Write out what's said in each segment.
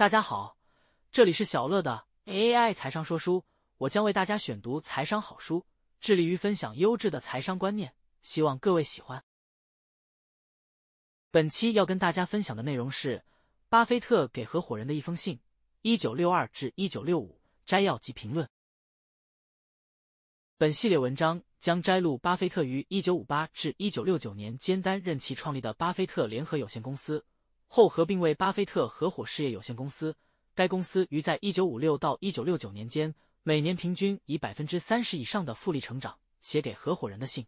大家好，这里是小乐的 AI 财商说书，我将为大家选读财商好书，致力于分享优质的财商观念，希望各位喜欢。本期要跟大家分享的内容是巴菲特给合伙人的一封信（一九六二至一九六五）摘要及评论。本系列文章将摘录巴菲特于一九五八至一九六九年间担任其创立的巴菲特联合有限公司。后合并为巴菲特合伙事业有限公司。该公司于在一九五六到一九六九年间，每年平均以百分之三十以上的复利成长。写给合伙人的信，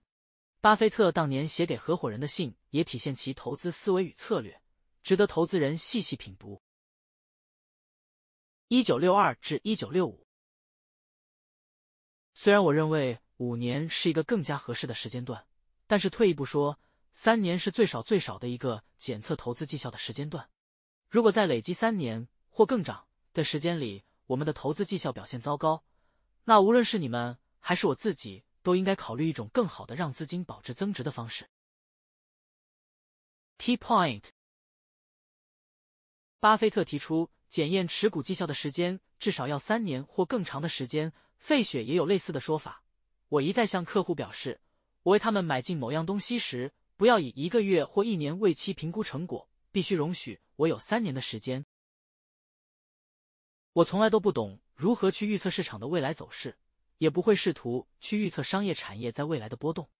巴菲特当年写给合伙人的信，也体现其投资思维与策略，值得投资人细细品读。一九六二至一九六五，虽然我认为五年是一个更加合适的时间段，但是退一步说。三年是最少最少的一个检测投资绩效的时间段。如果在累积三年或更长的时间里，我们的投资绩效表现糟糕，那无论是你们还是我自己，都应该考虑一种更好的让资金保值增值的方式。Key point：巴菲特提出检验持股绩效的时间至少要三年或更长的时间。费雪也有类似的说法。我一再向客户表示，我为他们买进某样东西时。不要以一个月或一年为期评估成果，必须容许我有三年的时间。我从来都不懂如何去预测市场的未来走势，也不会试图去预测商业产业在未来的波动。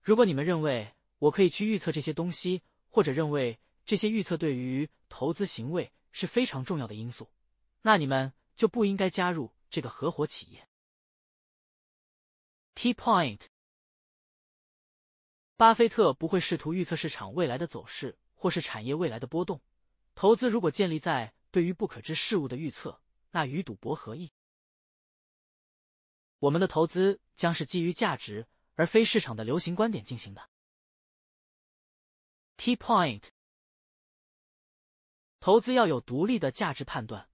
如果你们认为我可以去预测这些东西，或者认为这些预测对于投资行为是非常重要的因素，那你们就不应该加入这个合伙企业。Key point。巴菲特不会试图预测市场未来的走势，或是产业未来的波动。投资如果建立在对于不可知事物的预测，那与赌博何异？我们的投资将是基于价值而非市场的流行观点进行的。Key point：投资要有独立的价值判断，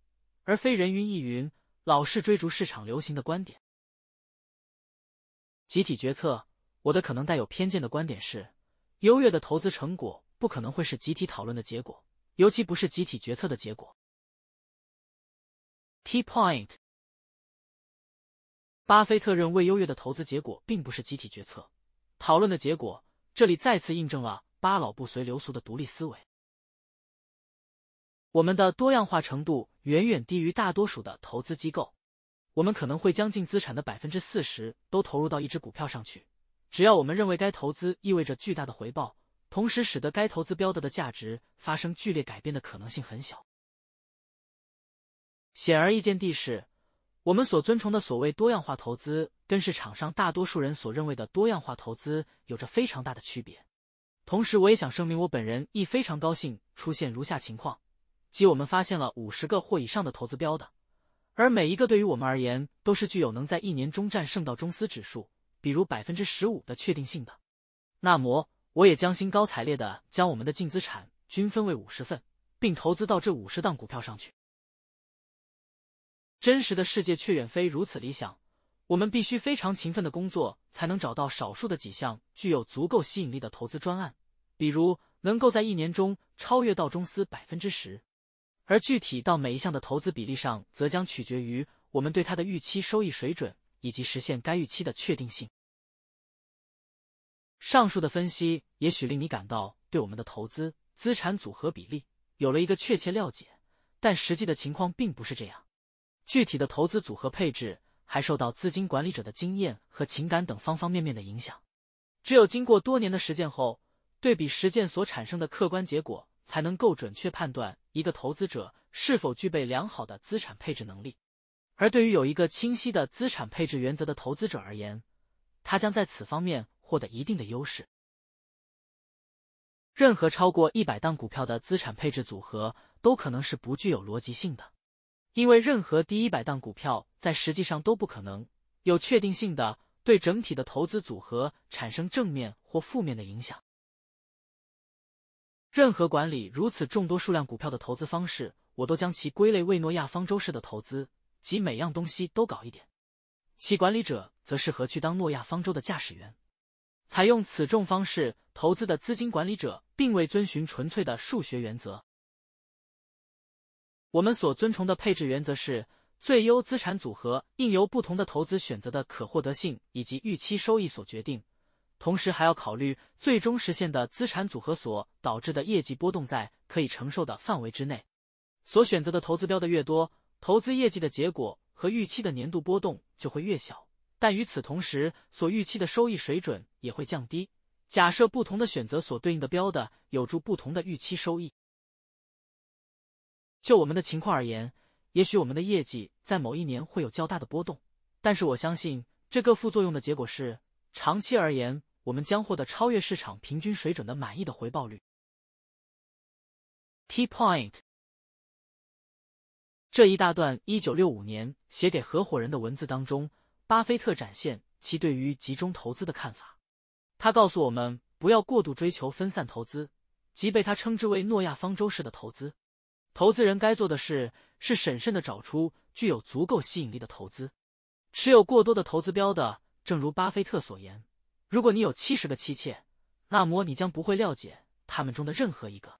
而非人云亦云、老是追逐市场流行的观点。集体决策。我的可能带有偏见的观点是，优越的投资成果不可能会是集体讨论的结果，尤其不是集体决策的结果。Key point：巴菲特认为优越的投资结果并不是集体决策讨论的结果。这里再次印证了巴老不随流俗的独立思维。我们的多样化程度远远低于大多数的投资机构，我们可能会将近资产的百分之四十都投入到一只股票上去。只要我们认为该投资意味着巨大的回报，同时使得该投资标的的价值发生剧烈改变的可能性很小。显而易见地是，我们所尊崇的所谓多样化投资，跟市场上大多数人所认为的多样化投资有着非常大的区别。同时，我也想声明，我本人亦非常高兴出现如下情况：即我们发现了五十个或以上的投资标的，而每一个对于我们而言都是具有能在一年中战胜到中司指数。比如百分之十五的确定性的，那么我也将兴高采烈的将我们的净资产均分为五十份，并投资到这五十档股票上去。真实的世界却远非如此理想，我们必须非常勤奋的工作，才能找到少数的几项具有足够吸引力的投资专案，比如能够在一年中超越道中斯百分之十，而具体到每一项的投资比例上，则将取决于我们对它的预期收益水准。以及实现该预期的确定性。上述的分析也许令你感到对我们的投资资产组合比例有了一个确切了解，但实际的情况并不是这样。具体的投资组合配置还受到资金管理者的经验和情感等方方面面的影响。只有经过多年的实践后，对比实践所产生的客观结果，才能够准确判断一个投资者是否具备良好的资产配置能力。而对于有一个清晰的资产配置原则的投资者而言，他将在此方面获得一定的优势。任何超过一百档股票的资产配置组合都可能是不具有逻辑性的，因为任何第一百档股票在实际上都不可能有确定性的对整体的投资组合产生正面或负面的影响。任何管理如此众多数量股票的投资方式，我都将其归类为诺亚方舟式的投资。即每样东西都搞一点，其管理者则适合去当诺亚方舟的驾驶员。采用此种方式投资的资金管理者，并未遵循纯粹的数学原则。我们所遵从的配置原则是：最优资产组合应由不同的投资选择的可获得性以及预期收益所决定，同时还要考虑最终实现的资产组合所导致的业绩波动在可以承受的范围之内。所选择的投资标的越多，投资业绩的结果和预期的年度波动就会越小。但与此同时，所预期的收益水准也会降低。假设不同的选择所对应的标的有助不同的预期收益。就我们的情况而言，也许我们的业绩在某一年会有较大的波动，但是我相信这个副作用的结果是，长期而言，我们将获得超越市场平均水准的满意的回报率。Key point：这一大段一九六五年写给合伙人的文字当中，巴菲特展现其对于集中投资的看法。他告诉我们，不要过度追求分散投资，即被他称之为诺亚方舟式的投资。投资人该做的事是审慎的找出具有足够吸引力的投资。持有过多的投资标的，正如巴菲特所言，如果你有七十个妻妾，那么你将不会了解他们中的任何一个。